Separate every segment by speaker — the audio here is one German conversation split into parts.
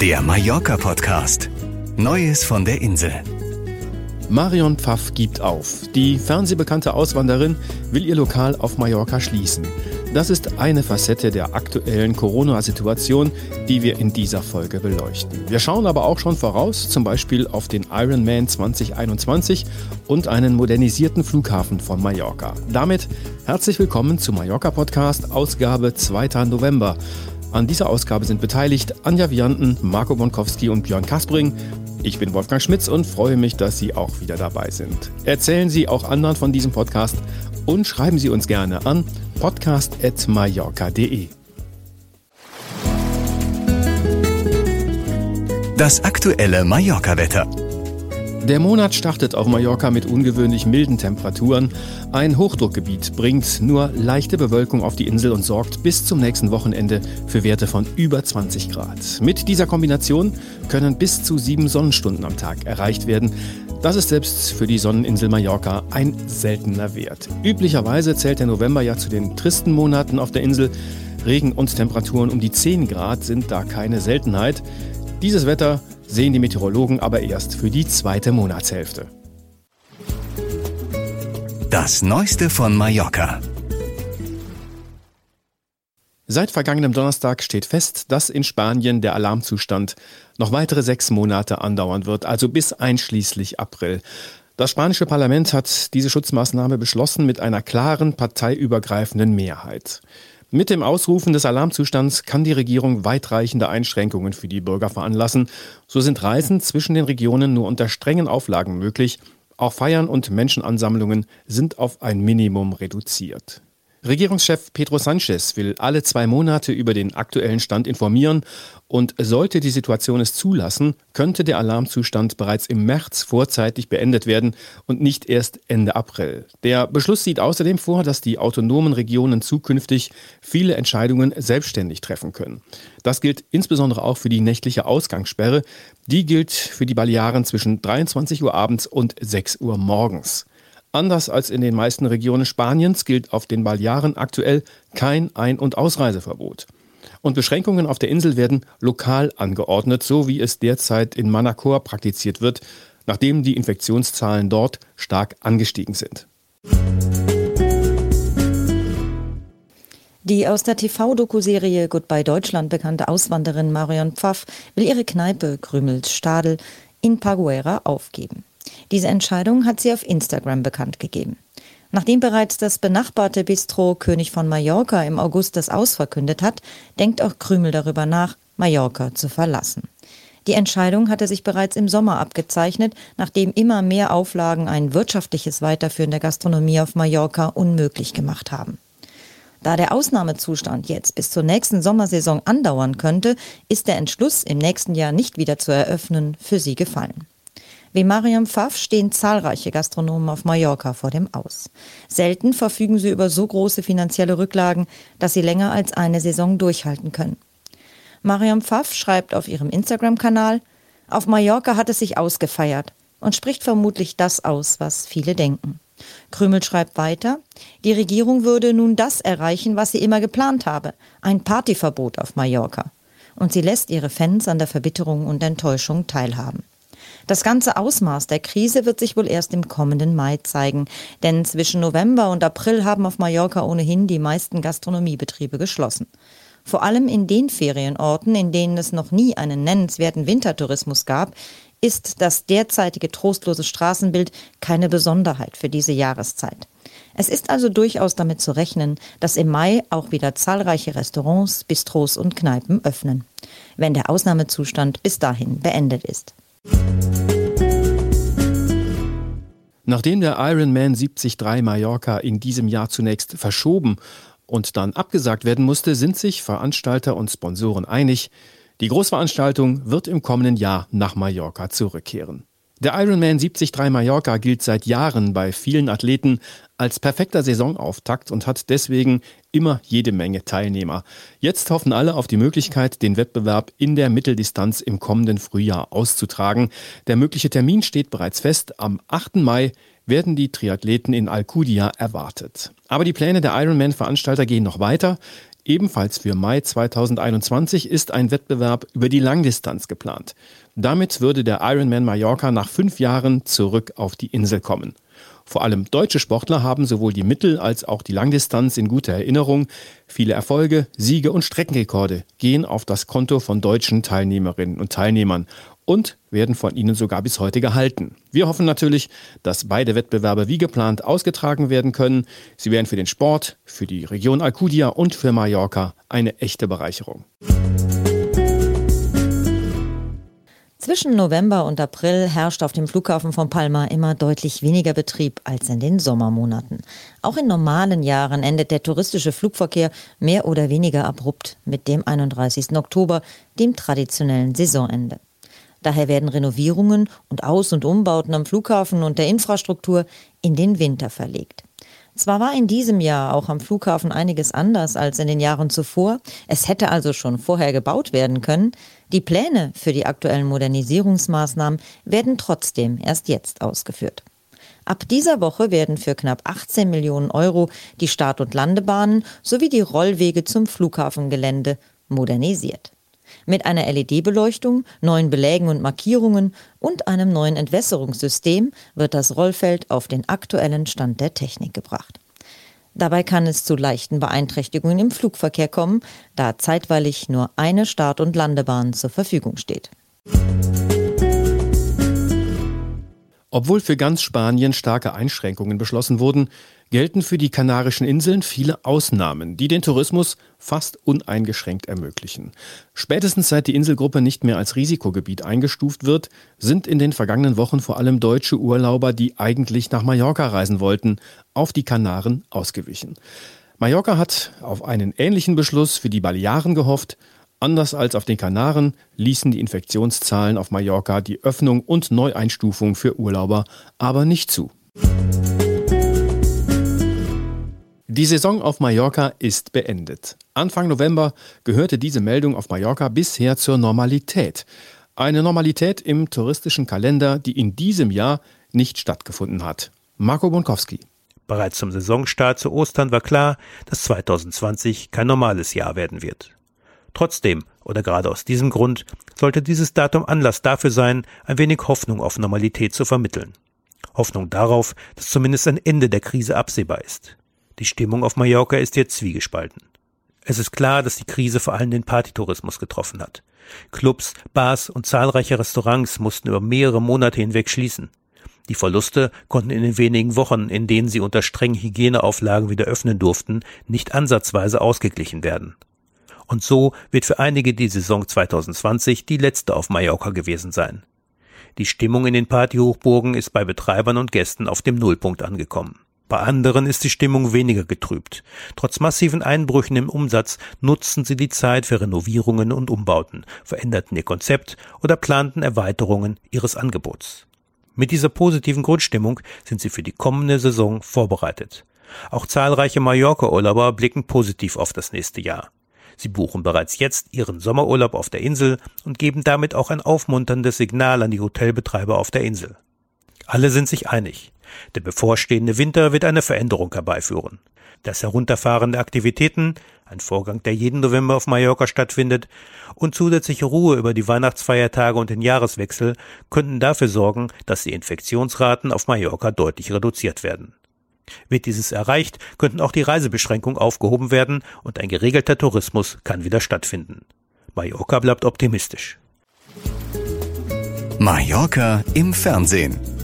Speaker 1: Der Mallorca-Podcast. Neues von der Insel.
Speaker 2: Marion Pfaff gibt auf. Die fernsehbekannte Auswanderin will ihr Lokal auf Mallorca schließen. Das ist eine Facette der aktuellen Corona-Situation, die wir in dieser Folge beleuchten. Wir schauen aber auch schon voraus, zum Beispiel auf den Ironman 2021 und einen modernisierten Flughafen von Mallorca. Damit herzlich willkommen zum Mallorca Podcast, Ausgabe 2. November. An dieser Ausgabe sind beteiligt Anja Vianten, Marco Bonkowski und Björn Kaspring. Ich bin Wolfgang Schmitz und freue mich, dass Sie auch wieder dabei sind. Erzählen Sie auch anderen von diesem Podcast und schreiben Sie uns gerne an podcast.mallorca.de.
Speaker 1: Das aktuelle Mallorca-Wetter.
Speaker 2: Der Monat startet auf Mallorca mit ungewöhnlich milden Temperaturen. Ein Hochdruckgebiet bringt nur leichte Bewölkung auf die Insel und sorgt bis zum nächsten Wochenende für Werte von über 20 Grad. Mit dieser Kombination können bis zu sieben Sonnenstunden am Tag erreicht werden. Das ist selbst für die Sonneninsel Mallorca ein seltener Wert. Üblicherweise zählt der November ja zu den tristen Monaten auf der Insel. Regen und Temperaturen um die 10 Grad sind da keine Seltenheit. Dieses Wetter sehen die Meteorologen aber erst für die zweite Monatshälfte.
Speaker 1: Das Neueste von Mallorca.
Speaker 2: Seit vergangenem Donnerstag steht fest, dass in Spanien der Alarmzustand noch weitere sechs Monate andauern wird, also bis einschließlich April. Das spanische Parlament hat diese Schutzmaßnahme beschlossen mit einer klaren parteiübergreifenden Mehrheit. Mit dem Ausrufen des Alarmzustands kann die Regierung weitreichende Einschränkungen für die Bürger veranlassen. So sind Reisen zwischen den Regionen nur unter strengen Auflagen möglich. Auch Feiern und Menschenansammlungen sind auf ein Minimum reduziert. Regierungschef Pedro Sanchez will alle zwei Monate über den aktuellen Stand informieren und sollte die Situation es zulassen, könnte der Alarmzustand bereits im März vorzeitig beendet werden und nicht erst Ende April. Der Beschluss sieht außerdem vor, dass die autonomen Regionen zukünftig viele Entscheidungen selbstständig treffen können. Das gilt insbesondere auch für die nächtliche Ausgangssperre. Die gilt für die Balearen zwischen 23 Uhr abends und 6 Uhr morgens. Anders als in den meisten Regionen Spaniens gilt auf den Balearen aktuell kein Ein- und Ausreiseverbot. Und Beschränkungen auf der Insel werden lokal angeordnet, so wie es derzeit in Manacor praktiziert wird, nachdem die Infektionszahlen dort stark angestiegen sind.
Speaker 3: Die aus der TV-Doku-Serie Goodbye Deutschland bekannte Auswanderin Marion Pfaff will ihre Kneipe Krümels Stadel in Paguera aufgeben. Diese Entscheidung hat sie auf Instagram bekannt gegeben. Nachdem bereits das benachbarte Bistro König von Mallorca im August das Aus verkündet hat, denkt auch Krümel darüber nach, Mallorca zu verlassen. Die Entscheidung hatte sich bereits im Sommer abgezeichnet, nachdem immer mehr Auflagen ein wirtschaftliches Weiterführen der Gastronomie auf Mallorca unmöglich gemacht haben. Da der Ausnahmezustand jetzt bis zur nächsten Sommersaison andauern könnte, ist der Entschluss, im nächsten Jahr nicht wieder zu eröffnen, für sie gefallen. Wie Mariam Pfaff stehen zahlreiche Gastronomen auf Mallorca vor dem Aus. Selten verfügen sie über so große finanzielle Rücklagen, dass sie länger als eine Saison durchhalten können. Mariam Pfaff schreibt auf ihrem Instagram-Kanal, auf Mallorca hat es sich ausgefeiert und spricht vermutlich das aus, was viele denken. Krümel schreibt weiter, die Regierung würde nun das erreichen, was sie immer geplant habe, ein Partyverbot auf Mallorca. Und sie lässt ihre Fans an der Verbitterung und Enttäuschung teilhaben. Das ganze Ausmaß der Krise wird sich wohl erst im kommenden Mai zeigen, denn zwischen November und April haben auf Mallorca ohnehin die meisten Gastronomiebetriebe geschlossen. Vor allem in den Ferienorten, in denen es noch nie einen nennenswerten Wintertourismus gab, ist das derzeitige trostlose Straßenbild keine Besonderheit für diese Jahreszeit. Es ist also durchaus damit zu rechnen, dass im Mai auch wieder zahlreiche Restaurants, Bistros und Kneipen öffnen, wenn der Ausnahmezustand bis dahin beendet ist.
Speaker 2: Nachdem der Ironman 73 Mallorca in diesem Jahr zunächst verschoben und dann abgesagt werden musste, sind sich Veranstalter und Sponsoren einig, die Großveranstaltung wird im kommenden Jahr nach Mallorca zurückkehren. Der Ironman 73 Mallorca gilt seit Jahren bei vielen Athleten als perfekter Saisonauftakt und hat deswegen immer jede Menge Teilnehmer. Jetzt hoffen alle auf die Möglichkeit, den Wettbewerb in der Mitteldistanz im kommenden Frühjahr auszutragen. Der mögliche Termin steht bereits fest. Am 8. Mai werden die Triathleten in Alcudia erwartet. Aber die Pläne der Ironman-Veranstalter gehen noch weiter. Ebenfalls für Mai 2021 ist ein Wettbewerb über die Langdistanz geplant. Damit würde der Ironman Mallorca nach fünf Jahren zurück auf die Insel kommen. Vor allem deutsche Sportler haben sowohl die Mittel- als auch die Langdistanz in guter Erinnerung. Viele Erfolge, Siege und Streckenrekorde gehen auf das Konto von deutschen Teilnehmerinnen und Teilnehmern und werden von ihnen sogar bis heute gehalten. Wir hoffen natürlich, dass beide Wettbewerbe wie geplant ausgetragen werden können. Sie wären für den Sport, für die Region Alcudia und für Mallorca eine echte Bereicherung.
Speaker 3: Zwischen November und April herrscht auf dem Flughafen von Palma immer deutlich weniger Betrieb als in den Sommermonaten. Auch in normalen Jahren endet der touristische Flugverkehr mehr oder weniger abrupt mit dem 31. Oktober, dem traditionellen Saisonende. Daher werden Renovierungen und Aus- und Umbauten am Flughafen und der Infrastruktur in den Winter verlegt. Zwar war in diesem Jahr auch am Flughafen einiges anders als in den Jahren zuvor, es hätte also schon vorher gebaut werden können, die Pläne für die aktuellen Modernisierungsmaßnahmen werden trotzdem erst jetzt ausgeführt. Ab dieser Woche werden für knapp 18 Millionen Euro die Start- und Landebahnen sowie die Rollwege zum Flughafengelände modernisiert. Mit einer LED-Beleuchtung, neuen Belägen und Markierungen und einem neuen Entwässerungssystem wird das Rollfeld auf den aktuellen Stand der Technik gebracht. Dabei kann es zu leichten Beeinträchtigungen im Flugverkehr kommen, da zeitweilig nur eine Start- und Landebahn zur Verfügung steht.
Speaker 2: Obwohl für ganz Spanien starke Einschränkungen beschlossen wurden, gelten für die Kanarischen Inseln viele Ausnahmen, die den Tourismus fast uneingeschränkt ermöglichen. Spätestens seit die Inselgruppe nicht mehr als Risikogebiet eingestuft wird, sind in den vergangenen Wochen vor allem deutsche Urlauber, die eigentlich nach Mallorca reisen wollten, auf die Kanaren ausgewichen. Mallorca hat auf einen ähnlichen Beschluss für die Balearen gehofft. Anders als auf den Kanaren ließen die Infektionszahlen auf Mallorca die Öffnung und Neueinstufung für Urlauber aber nicht zu. Die Saison auf Mallorca ist beendet. Anfang November gehörte diese Meldung auf Mallorca bisher zur Normalität. Eine Normalität im touristischen Kalender, die in diesem Jahr nicht stattgefunden hat. Marco Bonkowski.
Speaker 4: Bereits zum Saisonstart zu Ostern war klar, dass 2020 kein normales Jahr werden wird. Trotzdem, oder gerade aus diesem Grund, sollte dieses Datum Anlass dafür sein, ein wenig Hoffnung auf Normalität zu vermitteln. Hoffnung darauf, dass zumindest ein Ende der Krise absehbar ist. Die Stimmung auf Mallorca ist jetzt zwiegespalten. Es ist klar, dass die Krise vor allem den Partytourismus getroffen hat. Clubs, Bars und zahlreiche Restaurants mussten über mehrere Monate hinweg schließen. Die Verluste konnten in den wenigen Wochen, in denen sie unter strengen Hygieneauflagen wieder öffnen durften, nicht ansatzweise ausgeglichen werden. Und so wird für einige die Saison 2020 die letzte auf Mallorca gewesen sein. Die Stimmung in den Partyhochburgen ist bei Betreibern und Gästen auf dem Nullpunkt angekommen. Bei anderen ist die Stimmung weniger getrübt. Trotz massiven Einbrüchen im Umsatz nutzten sie die Zeit für Renovierungen und Umbauten, veränderten ihr Konzept oder planten Erweiterungen ihres Angebots. Mit dieser positiven Grundstimmung sind sie für die kommende Saison vorbereitet. Auch zahlreiche Mallorca-Urlauber blicken positiv auf das nächste Jahr. Sie buchen bereits jetzt ihren Sommerurlaub auf der Insel und geben damit auch ein aufmunterndes Signal an die Hotelbetreiber auf der Insel. Alle sind sich einig. Der bevorstehende Winter wird eine Veränderung herbeiführen. Das Herunterfahren der Aktivitäten, ein Vorgang, der jeden November auf Mallorca stattfindet, und zusätzliche Ruhe über die Weihnachtsfeiertage und den Jahreswechsel könnten dafür sorgen, dass die Infektionsraten auf Mallorca deutlich reduziert werden. Wird dieses erreicht, könnten auch die Reisebeschränkungen aufgehoben werden und ein geregelter Tourismus kann wieder stattfinden. Mallorca bleibt optimistisch.
Speaker 1: Mallorca im Fernsehen.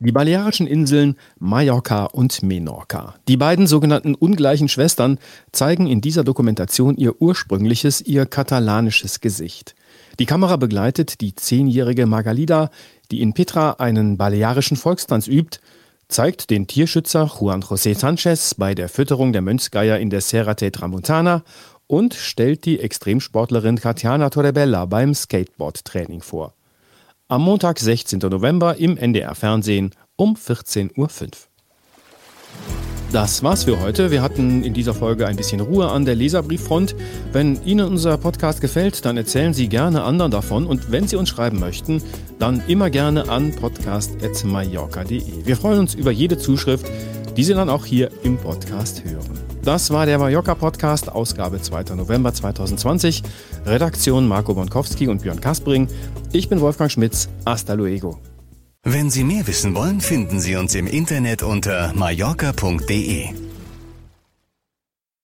Speaker 2: Die Balearischen Inseln Mallorca und Menorca. Die beiden sogenannten ungleichen Schwestern zeigen in dieser Dokumentation ihr ursprüngliches, ihr katalanisches Gesicht. Die Kamera begleitet die zehnjährige Margalida, die in Petra einen balearischen Volkstanz übt, zeigt den Tierschützer Juan José Sanchez bei der Fütterung der Mönchsgeier in der Serra Tramontana und stellt die Extremsportlerin Katjana Torrebella beim Skateboard-Training vor am Montag, 16. November im NDR Fernsehen um 14.05 Uhr. Das war's für heute. Wir hatten in dieser Folge ein bisschen Ruhe an der Leserbrieffront. Wenn Ihnen unser Podcast gefällt, dann erzählen Sie gerne anderen davon und wenn Sie uns schreiben möchten, dann immer gerne an podcast.mallorca.de. Wir freuen uns über jede Zuschrift, die Sie dann auch hier im Podcast hören. Das war der Mallorca-Podcast, Ausgabe 2. November 2020. Redaktion Marco Bonkowski und Björn Kaspring. Ich bin Wolfgang Schmitz. Hasta luego.
Speaker 1: Wenn Sie mehr wissen wollen, finden Sie uns im Internet unter mallorca.de.